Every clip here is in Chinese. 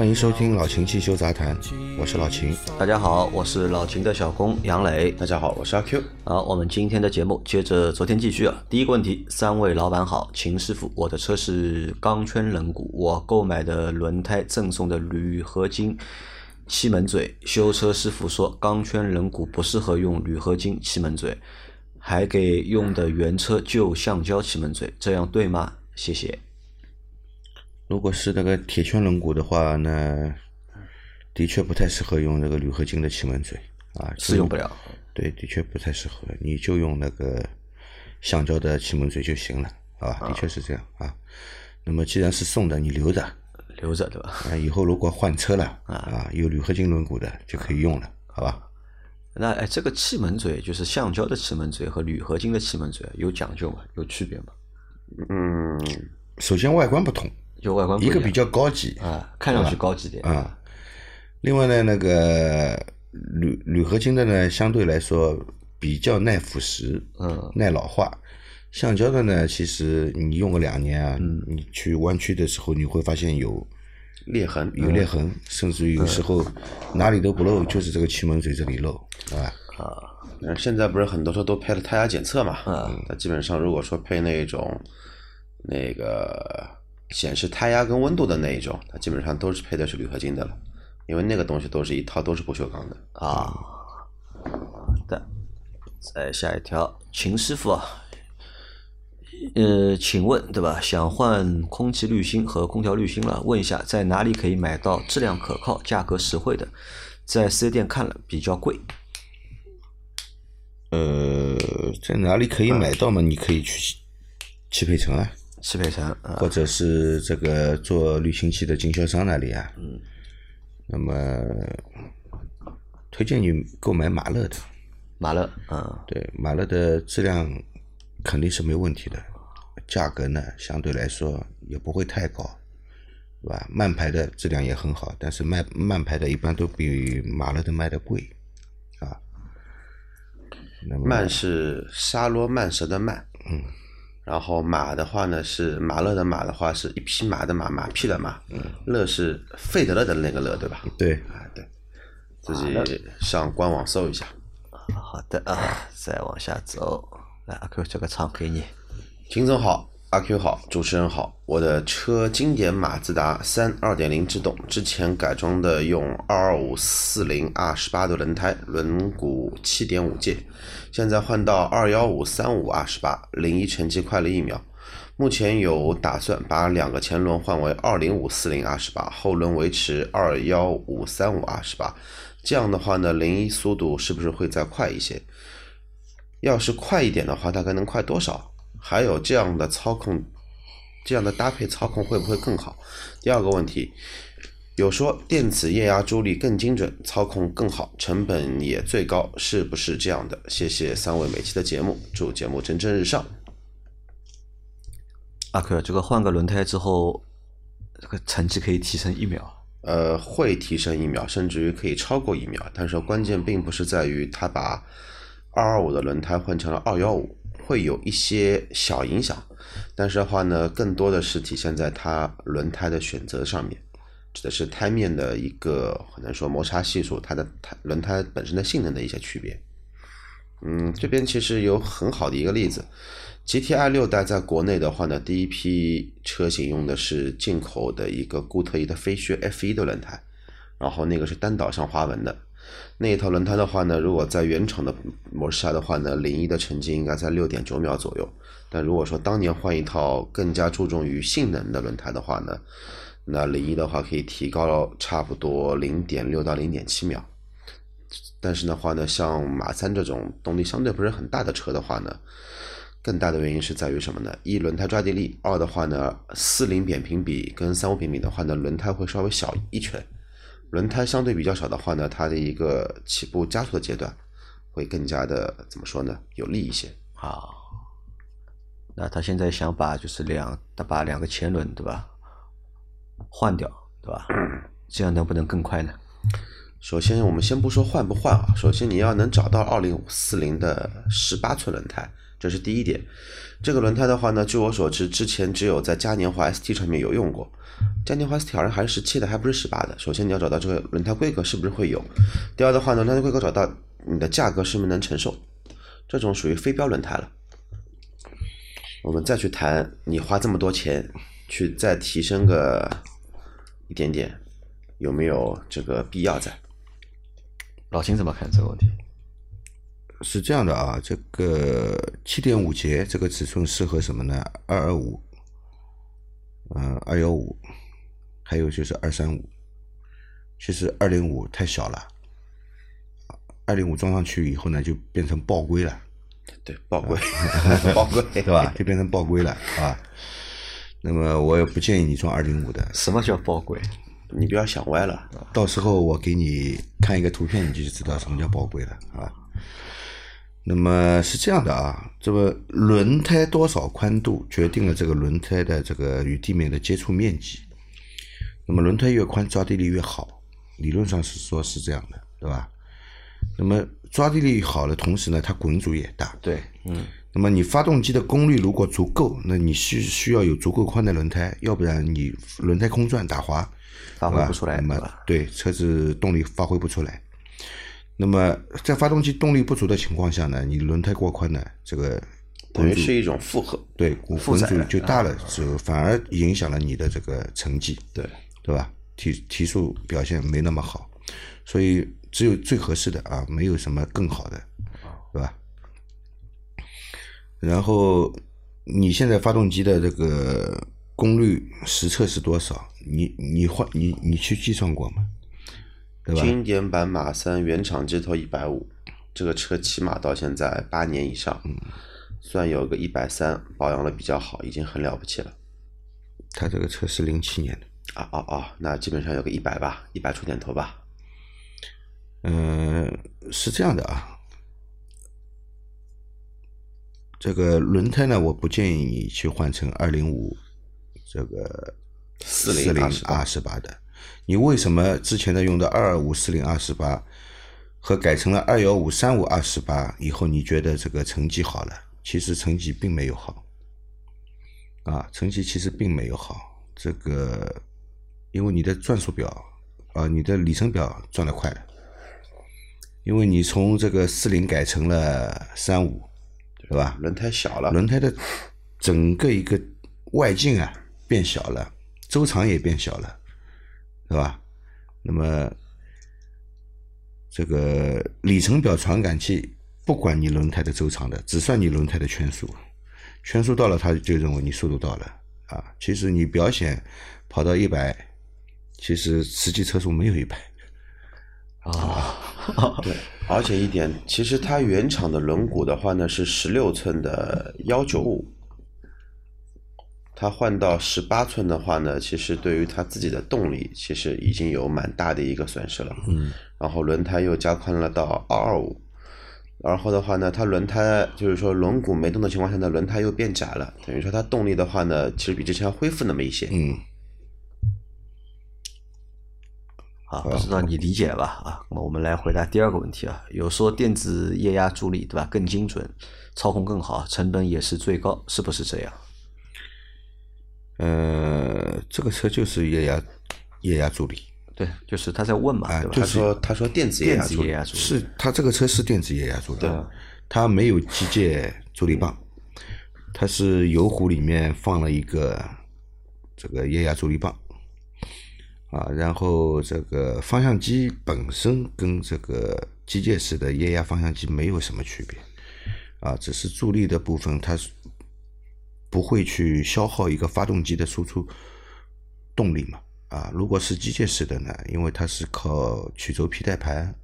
欢迎收听老秦汽修杂谈，我是老秦。大家好，我是老秦的小工杨磊。大家好，我是阿 Q。好，我们今天的节目接着昨天继续啊。第一个问题，三位老板好，秦师傅，我的车是钢圈轮毂，我购买的轮胎赠送的铝合金气门嘴，修车师傅说钢圈轮毂不适合用铝合金气门嘴，还给用的原车旧橡胶气门嘴，这样对吗？谢谢。如果是那个铁圈轮毂的话，那的确不太适合用那个铝合金的气门嘴啊，是用不了。对，的确不太适合，你就用那个橡胶的气门嘴就行了，好吧？的确是这样啊。那么既然是送的，你留着留着对吧？啊，以后如果换车了啊，有铝合金轮毂的就可以用了，好吧？那哎，这个气门嘴就是橡胶的气门嘴和铝合金的气门嘴有讲究吗？有区别吗？嗯，首先外观不同，就外观不一个比较高级啊，看上去高级点。啊。另外呢，那个铝铝合金的呢，相对来说比较耐腐蚀，嗯，耐老化。橡胶的呢，其实你用个两年啊，你去弯曲的时候，你会发现有裂痕。有裂痕，甚至于有时候哪里都不漏，就是这个气门嘴这里漏，对吧？嗯，现在不是很多车都配了胎压检测嘛？嗯，那基本上如果说配那种那个显示胎压跟温度的那一种，它基本上都是配的是铝合金的了，因为那个东西都是一套都是不锈钢的。啊。好的，再下一条，秦师傅啊，呃，请问对吧？想换空气滤芯和空调滤芯了，问一下在哪里可以买到质量可靠、价格实惠的？在四 S 店看了比较贵，呃，在哪里可以买到嘛？你可以去汽配城啊，汽配城啊，或者是这个做滤芯器的经销商那里啊。嗯。那么，推荐你购买马勒的。马勒，嗯，对，马勒的质量肯定是没问题的，价格呢相对来说也不会太高，是吧？慢牌的质量也很好，但是慢慢牌的一般都比马勒的卖的贵，啊。那么慢是沙罗曼蛇的曼，嗯，然后马的话呢是马勒的马的话是一匹马的马，马匹的马，嗯，勒是费德勒的那个勒，对吧？对，啊对，自己上官网搜一下。好的啊，再往下走，来阿 Q 这个唱给你。秦总好，阿 Q 好，主持人好。我的车经典马自达三二点零制动，之前改装的用二二五四零 R 十八的轮胎，轮毂七点五 G，现在换到二幺五三五 R 十八，零一成绩快了一秒。目前有打算把两个前轮换为二零五四零 R 十八，后轮维持二幺五三五 R 十八。这样的话呢，零一速度是不是会再快一些？要是快一点的话，大概能快多少？还有这样的操控，这样的搭配操控会不会更好？第二个问题，有说电子液压助力更精准，操控更好，成本也最高，是不是这样的？谢谢三位每期的节目，祝节目蒸蒸日上。阿克这个换个轮胎之后，这个成绩可以提升一秒。呃，会提升一秒，甚至于可以超过一秒。但是关键并不是在于他把二二五的轮胎换成了二幺五，会有一些小影响。但是的话呢，更多的是体现在它轮胎的选择上面，指的是胎面的一个可能说摩擦系数，它的胎轮胎本身的性能的一些区别。嗯，这边其实有很好的一个例子。GTI 六代在国内的话呢，第一批车型用的是进口的一个固特异的飞靴 F 一的轮胎，然后那个是单导向花纹的，那一套轮胎的话呢，如果在原厂的模式下的话呢，零一的成绩应该在六点九秒左右，但如果说当年换一套更加注重于性能的轮胎的话呢，那零一的话可以提高差不多零点六到零点七秒，但是的话呢，像马三这种动力相对不是很大的车的话呢。更大的原因是在于什么呢？一轮胎抓地力，二的话呢，四零扁平比跟三五扁平的话呢，轮胎会稍微小一圈。轮胎相对比较少的话呢，它的一个起步加速的阶段会更加的怎么说呢？有利一些。好，那他现在想把就是两，他把两个前轮对吧换掉，对吧？这样能不能更快呢？首先，我们先不说换不换啊，首先你要能找到二零五四零的十八寸轮胎，这是第一点。这个轮胎的话呢，据我所知，之前只有在嘉年华 ST 上面有用过。嘉年华 ST 好像还是十七的，还不是十八的。首先你要找到这个轮胎规格是不是会有，第二的话呢，轮胎规格找到你的价格是不是能承受，这种属于非标轮胎了。我们再去谈，你花这么多钱去再提升个一点点，有没有这个必要在？老秦怎么看这个问题？是这样的啊，这个七点五节这个尺寸适合什么呢？二二五，嗯，二幺五，还有就是二三五。其实二零五太小了，二零五装上去以后呢，就变成爆龟了，对，爆龟，爆龟，对吧？就变成爆龟了啊。那么我也不建议你装二零五的，什么叫爆龟？你不要想歪了。到时候我给你看一个图片，你就知道什么叫爆龟了啊。那么是这样的啊，这个轮胎多少宽度决定了这个轮胎的这个与地面的接触面积。那么轮胎越宽，抓地力越好，理论上是说是这样的，对吧？那么抓地力好的同时呢，它滚阻也大。对，嗯。那么你发动机的功率如果足够，那你需需要有足够宽的轮胎，要不然你轮胎空转打滑，发挥不出来，那么对车子动力发挥不出来。那么在发动机动力不足的情况下呢，你轮胎过宽呢，这个等于是一种负荷，对，滚阻就大了，就反而影响了你的这个成绩，对对吧？提提速表现没那么好，所以只有最合适的啊，没有什么更好的，对吧？然后你现在发动机的这个功率实测是多少？你你换你你去计算过吗？经典版马三原厂机头一百五，这个车起码到现在八年以上，算有个一百三，保养的比较好，已经很了不起了。他这个车是零七年的啊啊啊！那基本上有个一百吧，一百出点头吧。嗯，是这样的啊。这个轮胎呢，我不建议你去换成二零五这个四零二十八的。你为什么之前的用的二二五四零二十八和改成了二幺五三五二十八以后，你觉得这个成绩好了？其实成绩并没有好，啊，成绩其实并没有好。这个因为你的转速表啊，你的里程表转的快了，因为你从这个四零改成了三五，对吧？轮胎小了，轮胎的整个一个外径啊变小了，周长也变小了。是吧？那么这个里程表传感器不管你轮胎的周长的，只算你轮胎的圈数，圈数到了，它就认为你速度到了啊。其实你表显跑到一百，其实实际车速没有一百啊。对，而且一点，其实它原厂的轮毂的话呢是十六寸的幺九五。它换到十八寸的话呢，其实对于它自己的动力，其实已经有蛮大的一个损失了。嗯。然后轮胎又加宽了到二二五，然后的话呢，它轮胎就是说轮毂没动的情况下呢，轮胎又变窄了，等于说它动力的话呢，其实比之前要恢复那么一些。嗯。啊，不知道你理解吧？啊，那么我们来回答第二个问题啊，有说电子液压助力对吧更精准，操控更好，成本也是最高，是不是这样？呃，这个车就是液压液压助力，对，就是他在问嘛，对吧？他说他说电子液压助力是，他这个车是电子液压助力，它没有机械助力棒，它是油壶里面放了一个这个液压助力棒，啊，然后这个方向机本身跟这个机械式的液压方向机没有什么区别，啊，只是助力的部分它是。不会去消耗一个发动机的输出动力嘛？啊，如果是机械式的呢？因为它是靠曲轴皮带盘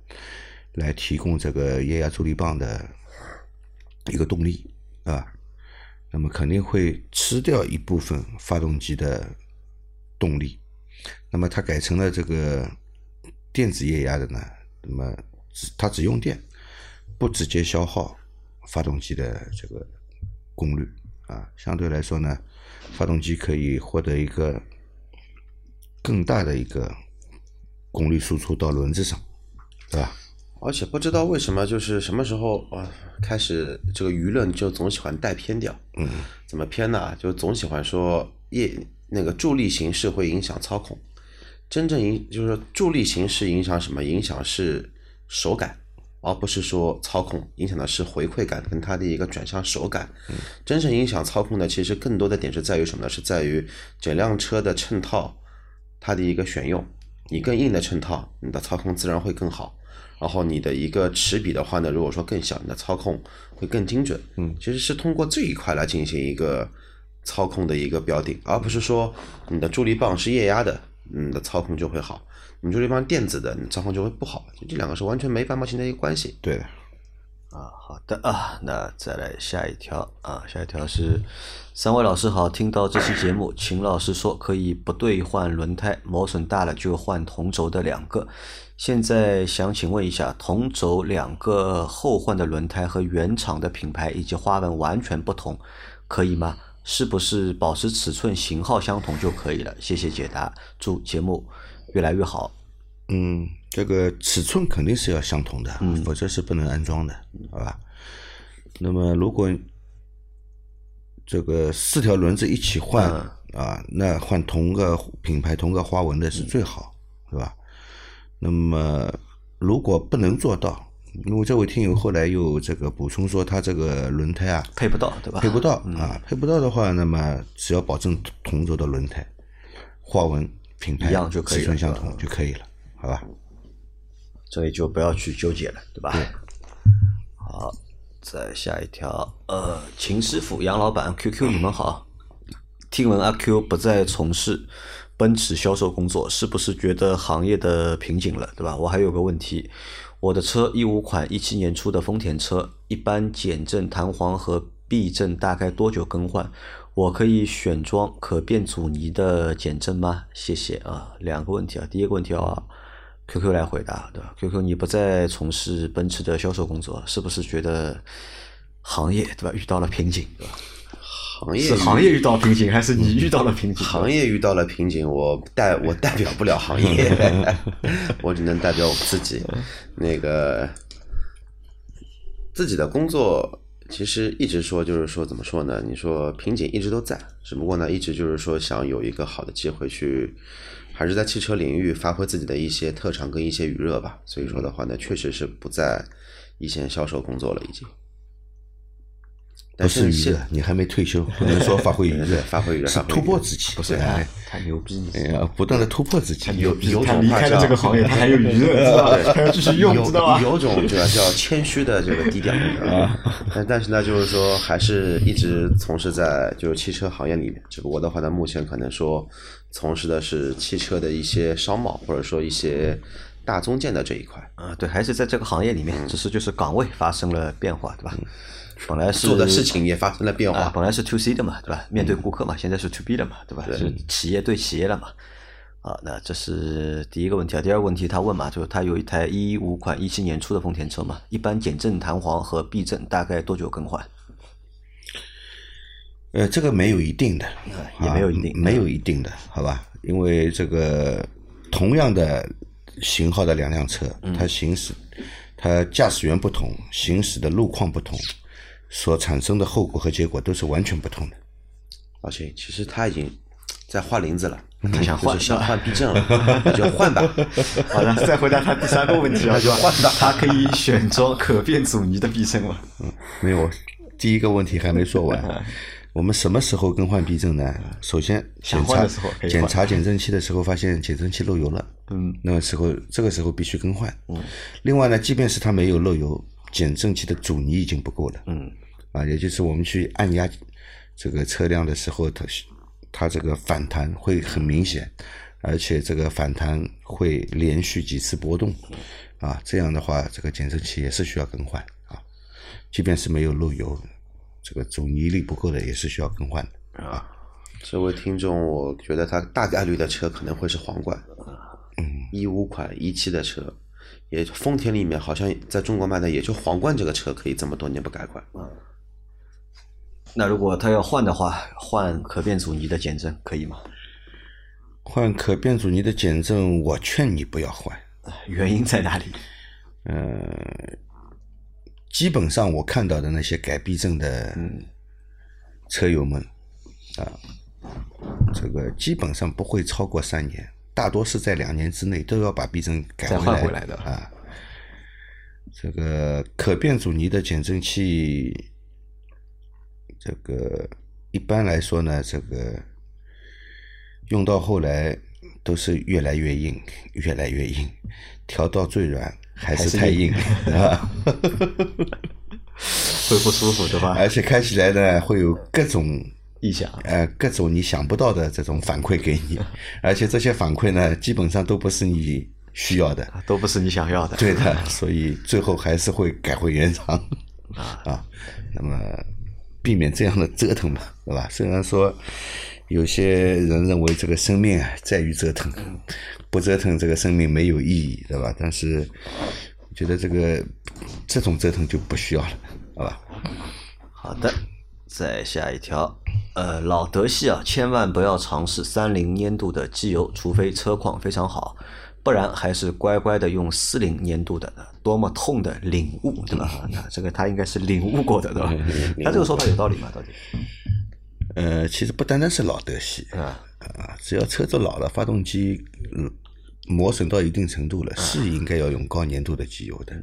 来提供这个液压助力棒的一个动力啊，那么肯定会吃掉一部分发动机的动力。那么它改成了这个电子液压的呢？那么它只用电，不直接消耗发动机的这个功率啊，相对来说呢，发动机可以获得一个更大的一个功率输出到轮子上，对吧？而且不知道为什么，就是什么时候啊，开始这个舆论就总喜欢带偏掉。嗯，怎么偏呢？就总喜欢说液那个助力形式会影响操控，真正影就是说助力形式影响什么？影响是手感，而不是说操控，影响的是回馈感跟它的一个转向手感。真正影响操控的，其实更多的点是在于什么呢？是在于整辆车的衬套它的一个选用。你更硬的衬套，你的操控自然会更好。然后你的一个齿比的话呢，如果说更小，你的操控会更精准。嗯，其实是通过这一块来进行一个操控的一个标定，而不是说你的助力棒是液压的，你的操控就会好；你助力棒电子的，你状况就会不好。就这两个是完全没半毛钱的一个关系。对的，啊，好的啊，那再来下一条啊，下一条是三位老师好，听到这期节目，秦老师说可以不兑换轮胎，磨损大了就换同轴的两个。现在想请问一下，同轴两个后换的轮胎和原厂的品牌以及花纹完全不同，可以吗？是不是保持尺寸型号相同就可以了？谢谢解答，祝节目越来越好。嗯，这个尺寸肯定是要相同的，否则是不能安装的，好吧？那么如果这个四条轮子一起换啊，那换同个品牌、同个花纹的是最好，是吧？那么如果不能做到，因为这位听友后来又这个补充说，他这个轮胎啊配不到，对吧？配不到啊，配不到的话，那么只要保证同轴的轮胎、花纹、品牌一样就可以了尺寸相同就可以了，好吧？这里就不要去纠结了，对吧？好，再下一条，呃，秦师傅、杨老板、QQ，你们好。听闻阿 Q 不再从事奔驰销售工作，是不是觉得行业的瓶颈了，对吧？我还有个问题，我的车一五款一七年出的丰田车，一般减震、弹簧和避震大概多久更换？我可以选装可变阻尼的减震吗？谢谢啊，两个问题啊，第一个问题啊。QQ 来回答，对吧？QQ，你不再从事奔驰的销售工作，是不是觉得行业对吧遇到了瓶颈，对吧？行业是行业遇到瓶颈，还是你遇到了瓶颈？行业遇到了瓶颈，我代我代表不了行业 我只能代表我自己。那个自己的工作其实一直说就是说怎么说呢？你说瓶颈一直都在，只不过呢，一直就是说想有一个好的机会去，还是在汽车领域发挥自己的一些特长跟一些余热吧。所以说的话呢，确实是不在一线销售工作了，已经。不但是娱乐，你还没退休，不能说发挥余热，发挥余热是突破自己，不是哎，太牛逼，哎呀，不断的突破自己，有有他离开了种话叫这个行业，他还有余热，知道吧？他要继续用，知道吧？有有种这个叫谦虚的这个低调，啊，但但是呢，就是说还是一直从事在就是汽车行业里面，只不过的话呢，目前可能说从事的是汽车的一些商贸或者说一些大宗件的这一块，啊，对，还是在这个行业里面，只是就是岗位发生了变化，对吧？本来是做的事情也发生了变啊，化。本来是 to C 的嘛，对吧？面对顾客嘛，现在是 to B 的嘛，对吧？是企业对企业了嘛。啊，那这是第一个问题啊。第二个问题，他问嘛，就是他有一台一五款一七年初的丰田车嘛，一般减震弹簧和避震大概多久更换？呃，这个没有一定的，也没有一定啊没有一定的，好吧？因为这个同样的型号的两辆车，嗯它行驶，它驾驶员不同，行驶的路况不同，所产生的后果和结果都是完全不同的。而且其实他已经在换林子了，他想换想换避震了，那就换吧。好的，再回答他第三个问题啊，就换的，他可以选装可变阻尼的避震吗？没有，第一个问题还没说完。我们什么时候更换避震呢？首先检查检查减震器的时候，发现减震器漏油了，嗯，那个时候这个时候必须更换。嗯，另外呢，即便是它没有漏油，减震器的阻尼已经不够了。嗯，啊，也就是我们去按压这个车辆的时候，它它这个反弹会很明显，而且这个反弹会连续几次波动，啊，这样的话，这个减震器也是需要更换。啊，即便是没有漏油，这个阻尼力不够的也是需要更换的。啊。这位听众，我觉得他大概率的车可能会是皇冠，嗯，一五款一七的车，也丰田里面好像在中国卖的也就皇冠这个车可以这么多年不改款。那如果他要换的话，换可变阻尼的减震可以吗？换可变阻尼的减震，我劝你不要换。原因在哪里？呃，基本上我看到的那些改避震的车友们啊，这个基本上不会超过三年，大多是在两年之内都要把避震改回来回来的啊。这个可变阻尼的减震器，这个一般来说呢，这个用到后来都是越来越硬，越来越硬，调到最软还是太硬，是吧？会不舒服对吧？而且开起来呢会有各种异响呃各种你想不到的这种反馈给你，而且这些反馈呢基本上都不是你需要的，都不是你想要的。对的，所以最后还是会改回原厂啊。那么避免这样的折腾嘛，对吧？虽然说有些人认为这个生命啊在于折腾，不折腾这个生命没有意义，对吧？但是我觉得这个这种折腾就不需要了，好吧？好的，再下一条，呃，老德系啊，千万不要尝试三零粘度的机油，除非车况非常好，不然还是乖乖的用四零粘度的，多么痛的领悟，对吧？那这个他应该是领悟过的，对吧？他这个说法有道理吗？到底？呃，其实不单单是老德系啊啊，只要车子老了，发动机嗯磨损到一定程度了，是应该要用高粘度的机油的。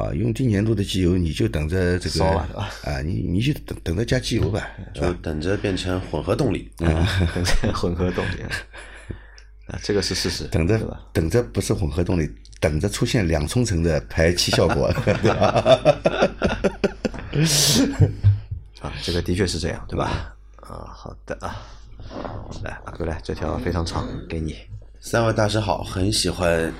啊，用低粘度的机油，你就等着这个烧吧啊，你你就等等着加机油吧，就？等着变成混合动力。等着混合动力啊，啊，这个是事实，等着对吧？等着不是混合动力，等着出现两冲程的排气效果，对吧？啊，这个的确是这样，对吧？啊，好的啊，来，阿哥来，这条非常长，给你。三位大师好，很喜欢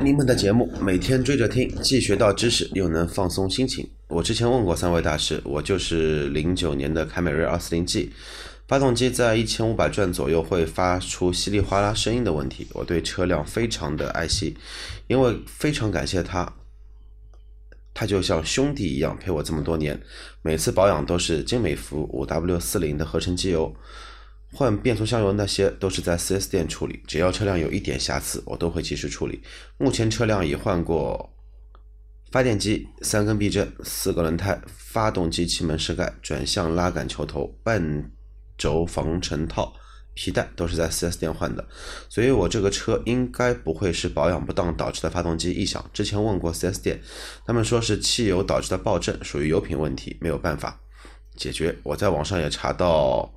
你们的节目，每天追着听，既学到知识，又能放松心情。我之前问过三位大师，我就是零九年的凯美瑞二四零 G，发动机在一千五百转左右会发出稀里哗啦声音的问题。我对车辆非常的爱惜，因为非常感谢他，他就像兄弟一样陪我这么多年，每次保养都是金美孚五 W 四零的合成机油。换变速箱油那些都是在 4S 店处理，只要车辆有一点瑕疵，我都会及时处理。目前车辆已换过发电机、三根避震、四个轮胎、发动机气门室盖、转向拉杆球头、半轴防尘套、皮带都是在 4S 店换的，所以我这个车应该不会是保养不当导致的发动机异响。之前问过 4S 店，他们说是汽油导致的爆震，属于油品问题，没有办法解决。我在网上也查到。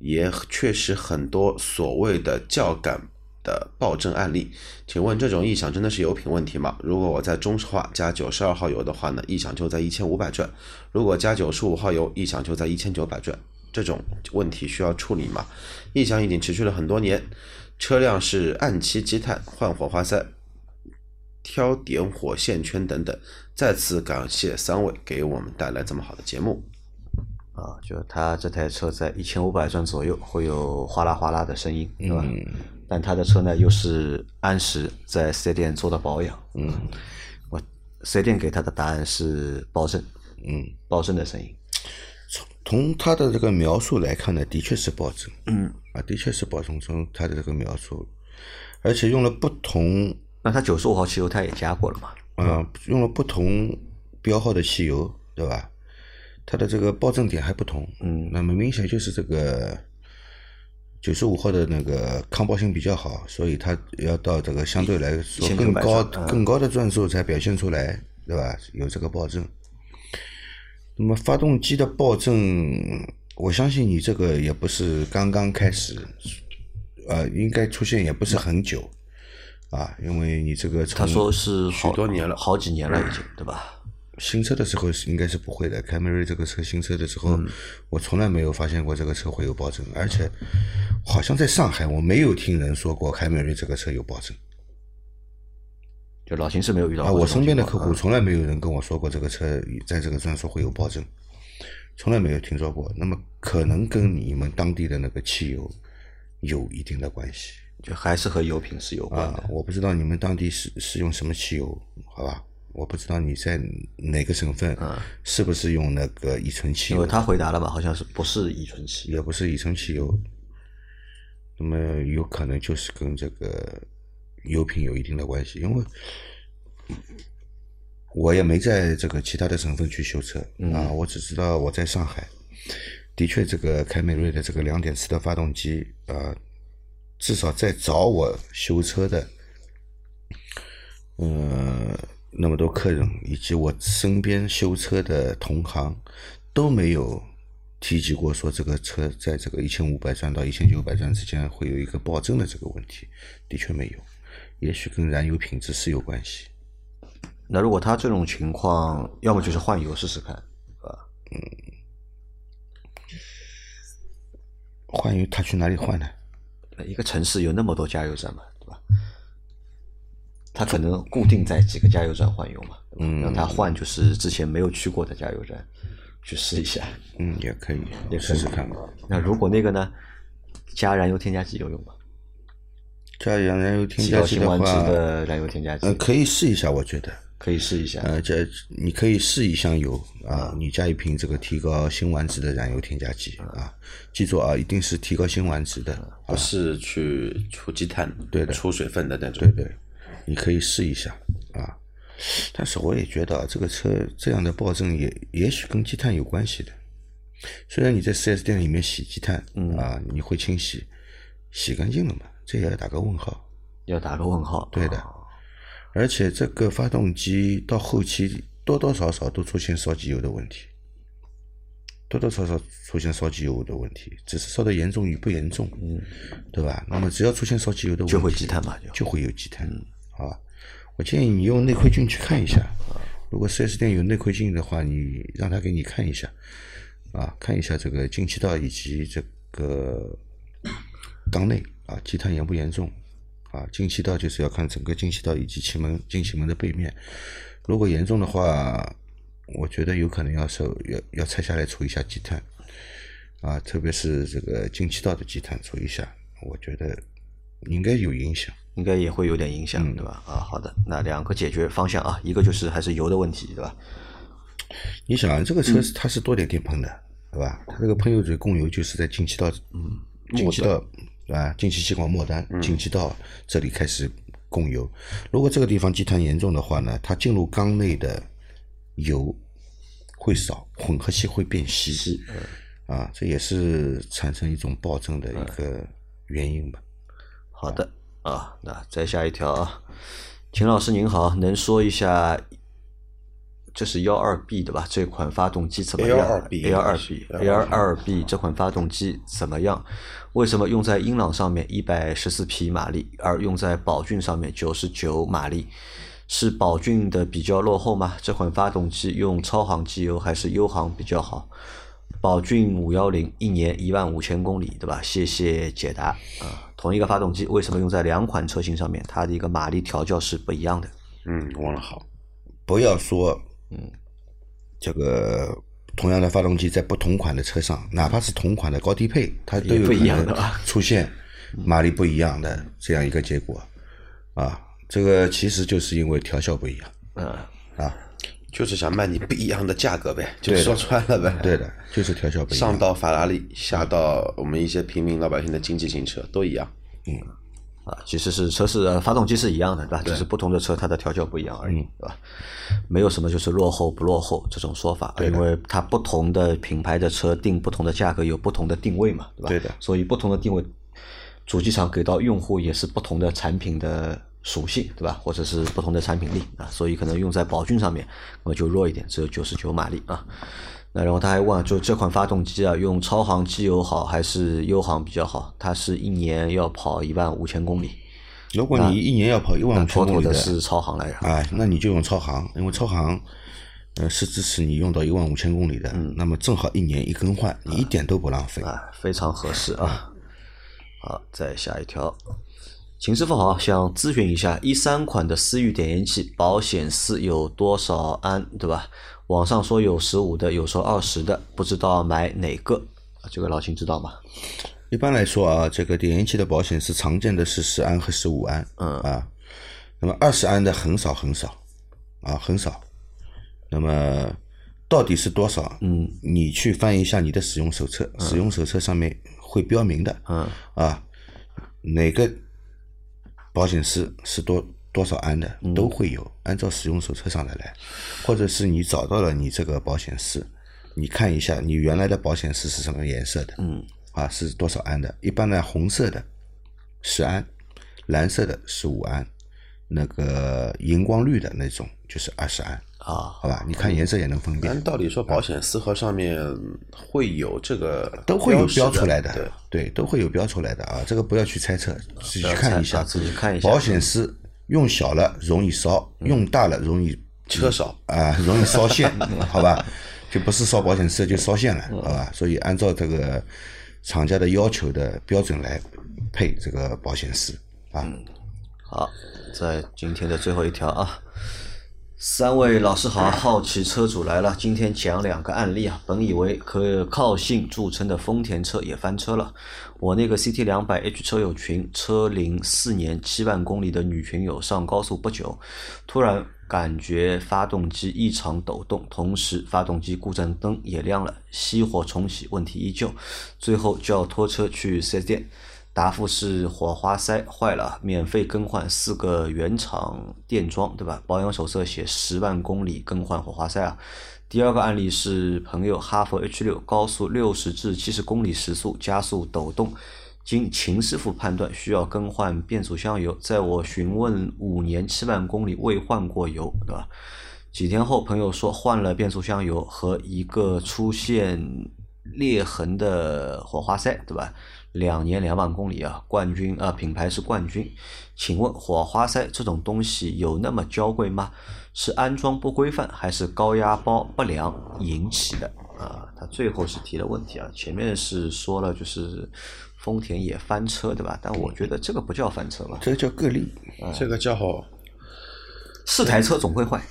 也确实很多所谓的教感的暴震案例，请问这种异响真的是油品问题吗？如果我在中石化加九十二号油的话呢，异响就在一千五百转；如果加九十五号油，异响就在一千九百转。这种问题需要处理吗？异响已经持续了很多年，车辆是按期积碳、换火花塞、挑点火线圈等等。再次感谢三位给我们带来这么好的节目。啊，就他这台车在一千五百转左右会有哗啦哗啦的声音，对吧？但他的车呢又是按时在四 S 店做的保养，嗯，我四 S 店给他的答案是爆震，嗯，爆震的声音，从他的这个描述来看呢，的确是爆震，嗯，啊，的确是爆震。从他的这个描述，而且用了不同那他九十五号汽油他也加过了嘛？嗯、用了不同标号的汽油，对吧？它的这个爆震点还不同，嗯，那么明显就是这个九十五号的那个抗爆性比较好，所以它要到这个相对来说更高、嗯更高的转速才表现出来，对吧？有这个爆震。那么发动机的爆震，我相信你这个也不是刚刚开始，呃，应该出现也不是很久啊，因为你这个从他说是好许多年了好几年了已经，对吧？新车的时候是应该是不会的。凯美瑞这个车新车的时候，我从来没有发现过这个车会有爆震，而且好像在上海我没有听人说过凯美瑞这个车有爆震就老秦是没有遇到啊。过我身边的客户从来没有人跟我说过这个车在这个转速会有爆震，从来没有听说过。那么可能跟你们当地的那个汽油有一定的关系就还是和油品是有关的。，啊我不知道你们当地是是用什么汽油，好吧？我不知道你在哪个省份，是不是用那个乙醇汽油因为？他回答了吧，好像是不是乙醇汽油？也不是乙醇汽油，那么有可能就是跟这个油品有一定的关系，因为我也没在这个其他的省份去修车、啊，我只知道我在上海，的确这个凯美瑞的这个两点四的发动机啊，至少在找我修车的，呃，那么多客人以及我身边修车的同行都没有提及过说这个车在这个一千五百转到一千九百转之间会有一个爆震的这个问题，的确没有，也许跟燃油品质是有关系。那如果他这种情况，要么就是换油试试看，是吧？换油他去哪里换呢？一个城市有那么多加油站嘛，对吧？他可能固定在几个加油站换油嘛，嗯？让他换就是之前没有去过的加油站去试一下。嗯，也可以也可以试试看吧。那如果那个呢，加燃油添加剂有用吗？加燃油添加剂的话，的燃油添加剂呃，可以试一下，我觉得。可以试一下。呃，这你可以试一箱油啊，你加一瓶这个提高辛烷值的燃油添加剂啊，记住啊，一定是提高辛烷值的，不是去除积碳、对的出水分的那种。对对，你可以试一下啊。但是我也觉得啊这个车这样的暴震也也许跟积碳有关系的。虽然你在 4S 店里面洗积碳，啊，你会清洗，洗干净了嘛？这也要打个问号。要打个问号。对的，而且这个发动机到后期多多少少都出现烧机油的问题，多多少少出现烧机油的问题，只是烧的严重与不严重，嗯，对吧？那么只要出现烧机油的问题，就会积碳嘛就就会有积碳，啊，我建议你用内窥镜去看一下，如果 4S 店有内窥镜的话，你让他给你看一下，啊，看一下这个进气道以及这个缸内啊积碳严不严重啊？进气道就是要看整个进气道以及气门进气门的背面，如果严重的话，我觉得有可能要收要要拆下来除一下积碳啊，特别是这个进气道的积碳除一下，我觉得应该有影响。应该也会有点影响，对吧？啊，好的，那两个解决方向啊，一个就是还是油的问题，对吧？你想啊，这个车是它是多点电喷的，对吧？它这个喷油嘴供油就是在进气道，嗯，进气道啊，进气气管末端，进气道这里开始供油。如果这个地方积碳严重的话呢，它进入缸内的油会少，混合气会变稀，啊，这也是产生一种暴增的一个原因吧。好的啊，那再下一条啊，秦老师您好，能说一下这是幺二 B 的吧？这款发动机怎么样 A12B？A 二 B A 二 B 这款发动机怎么样？为什么用在英朗上面一百十四匹马力，而用在宝骏上面九十九马力？是宝骏的比较落后吗？这款发动机用超航机油还是优航比较好？宝骏五幺零一年一万五千公里，对吧？谢谢解答啊。同一个发动机，为什么用在两款车型上面，它的一个马力调教是不一样的？嗯，忘了好。不要说，嗯，这个同样的发动机在不同款的车上，哪怕是同款的高低配，它都有不一样的能出现马力不一样的这样一个结果啊。这个其实就是因为调校不一样嗯，啊。就是想卖你不一样的价格呗，就说穿了呗。对的，就是调校不一样。上到法拉利，下到我们一些平民老百姓的经济型车都一样。嗯啊，其实是车是呃发动机是一样的，对吧？只是不同的车它的调教不一样而已，对吧？没有什么就是落后不落后这种说法，因为它不同的品牌的车定不同的价格，有不同的定位嘛，对吧？对的所以不同的定位，主机厂给到用户也是不同的产品的属性，对吧？或者是不同的产品力啊，所以可能用在宝骏上面，那么就弱一点，只有九十九马力啊。那然后他还问，就这款发动机啊，用超航机油好还是优航比较好？它是一年要跑一万五千公里，如果你一年要跑一万那五千公里妥妥的是超航来着。啊，那你就用超航，因为超航呃是支持你用到一万五千公里的，嗯那么正好一年一更换，你一点都不浪费。啊，非常合适啊。好，再下一条，秦师傅好，想咨询一下一三款的思域点烟器保险丝有多少安，对吧？网上说有十五的，有说二十的，不知道买哪个？啊这个老秦知道吗？一般来说啊，这个点烟器的保险丝常见的是十安和十五安，嗯啊，那么二十安的很少很少，啊很少。那么到底是多少？嗯，你去翻一下你的使用手册，使用手册上面会标明的，嗯啊，哪个保险丝是多多少安的都会有，按照使用手册上的来，或者是你找到了你这个保险丝，你看一下你原来的保险丝是什么颜色的，嗯。啊是多少安的？一般呢，红色的十安，蓝色的十五安，那个荧光绿的那种就是二十安，啊，好吧？你看颜色也能分辨按，道理说，保险丝盒上面会有这个都会有标出来的，对，对，都会有标出来的啊。这个不要去猜测，自己去看一下，啊自己看一下保险丝用小了容易烧，用大了容易车少啊，容易烧线，好吧？就不是烧保险丝就烧线了，好吧？所以按照这个厂家的要求的标准来配这个保险丝啊。好，在今天的最后一条啊，三位老师好，好奇车主来了，今天讲两个案例啊。本以为可靠性著称的丰田车也翻车了，我那个 CT 两百 H 车友群，车龄四年七万公里的女群友上高速不久，突然感觉发动机异常抖动，同时发动机故障灯也亮了，熄火重启问题依旧，最后叫拖车去 4S 店。答复是火花塞坏了，免费更换四个原厂电装，对吧？保养手册写十万公里更换火花塞啊。第二个案例是朋友哈弗 H 六高速六十至七十公里时速加速抖动，经秦师傅判断需要更换变速箱油，在我询问五年七万公里未换过油，对吧？几天后，朋友说换了变速箱油和一个出现裂痕的火花塞，对吧？两年两万公里啊，冠军啊，品牌是冠军。请问火花塞这种东西有那么娇贵吗？是安装不规范，还是高压包不良引起的？啊，他最后是提了问题啊，前面是说了就是丰田也翻车，对吧？但我觉得这个不叫翻车吧，这个叫个例，这个叫好是台车总会坏，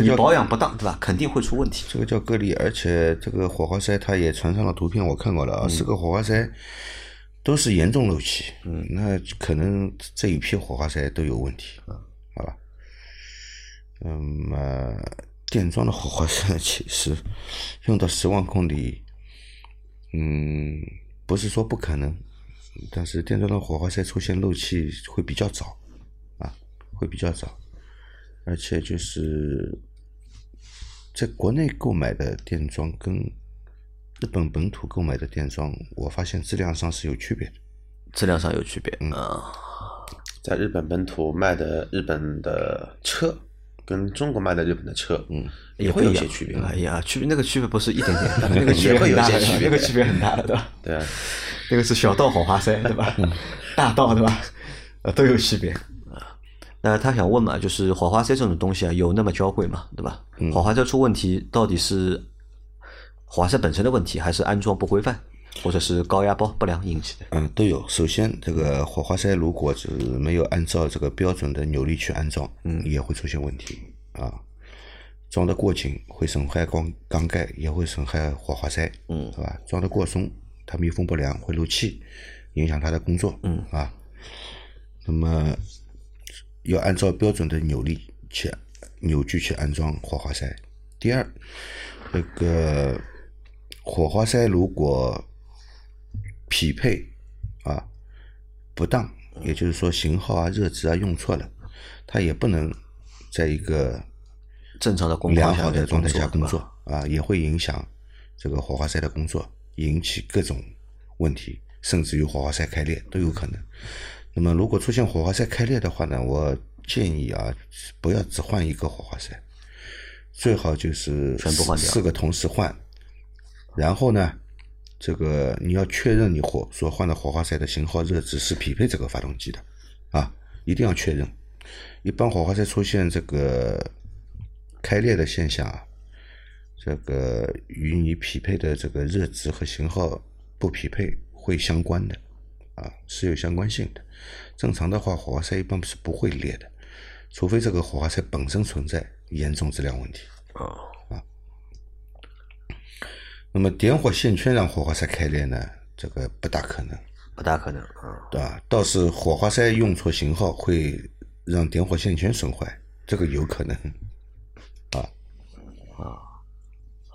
你保养不当，对吧？肯定会出问题。这个叫个例，而且这个火花塞它也传上了图片，我看过了啊，四个火花塞都是严重漏气，嗯，那可能这一批火花塞都有问题，好吧？嗯么电装的火花塞其实用到十万公里，嗯，不是说不可能，但是电装的火花塞出现漏气会比较早，啊，会比较早。而且就是在国内购买的电装跟日本本土购买的电装，我发现质量上是有区别的。质量上有区别，嗯，在日本本土卖的日本的车，跟中国卖的日本的车，嗯，也会有一些区别。哎呀，区别那个区别不是一点点，那个区别有很大的，些区别那个区别很大的，对吧？对啊，那个是小道火花塞，对吧？大道，对吧？呃，都有区别。啊，那他想问嘛，就是火花塞这种东西啊，有那么娇贵吗？对吧？火花塞出问题，到底是火花塞本身的问题，还是安装不规范，或者是高压包不良引起的？嗯，都有。首先，这个火花塞如果是没有按照这个标准的扭力去安装，嗯，也会出现问题啊。装的过紧会损害钢缸盖，也会损害火花塞，嗯是吧？装的过松，它密封不良会漏气，影响它的工作，嗯啊。那么要按照标准的扭力去扭矩去安装火花塞。第二，这个火花塞如果匹配啊不当，也就是说型号啊、热值啊用错了，它也不能在一个正常的工良好的状态下工作啊，也会影响这个火花塞的工作，引起各种问题，甚至于火花塞开裂都有可能。那么，如果出现火花塞开裂的话呢，我建议啊，不要只换一个火花塞，最好就是全部换掉四个同时换。然后呢，这个你要确认你火所换的火花塞的型号热值是匹配这个发动机的，啊，一定要确认。一般火花塞出现这个开裂的现象啊，这个与你匹配的这个热值和型号不匹配会相关的，啊，是有相关性的。正常的话，火花塞一般是不会裂的，除非这个火花塞本身存在严重质量问题。啊那么点火线圈让火花塞开裂呢，这个不大可能，不大可能啊。对吧？倒是火花塞用错型号会让点火线圈损坏，这个有可能。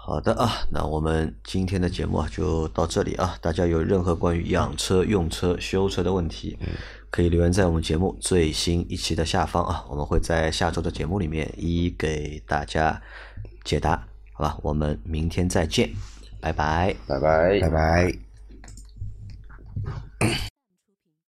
好的啊，那我们今天的节目啊就到这里啊。大家有任何关于养车、用车、修车的问题，可以留言在我们节目最新一期的下方啊，我们会在下周的节目里面一一给大家解答，好吧？我们明天再见，拜拜。拜拜拜拜。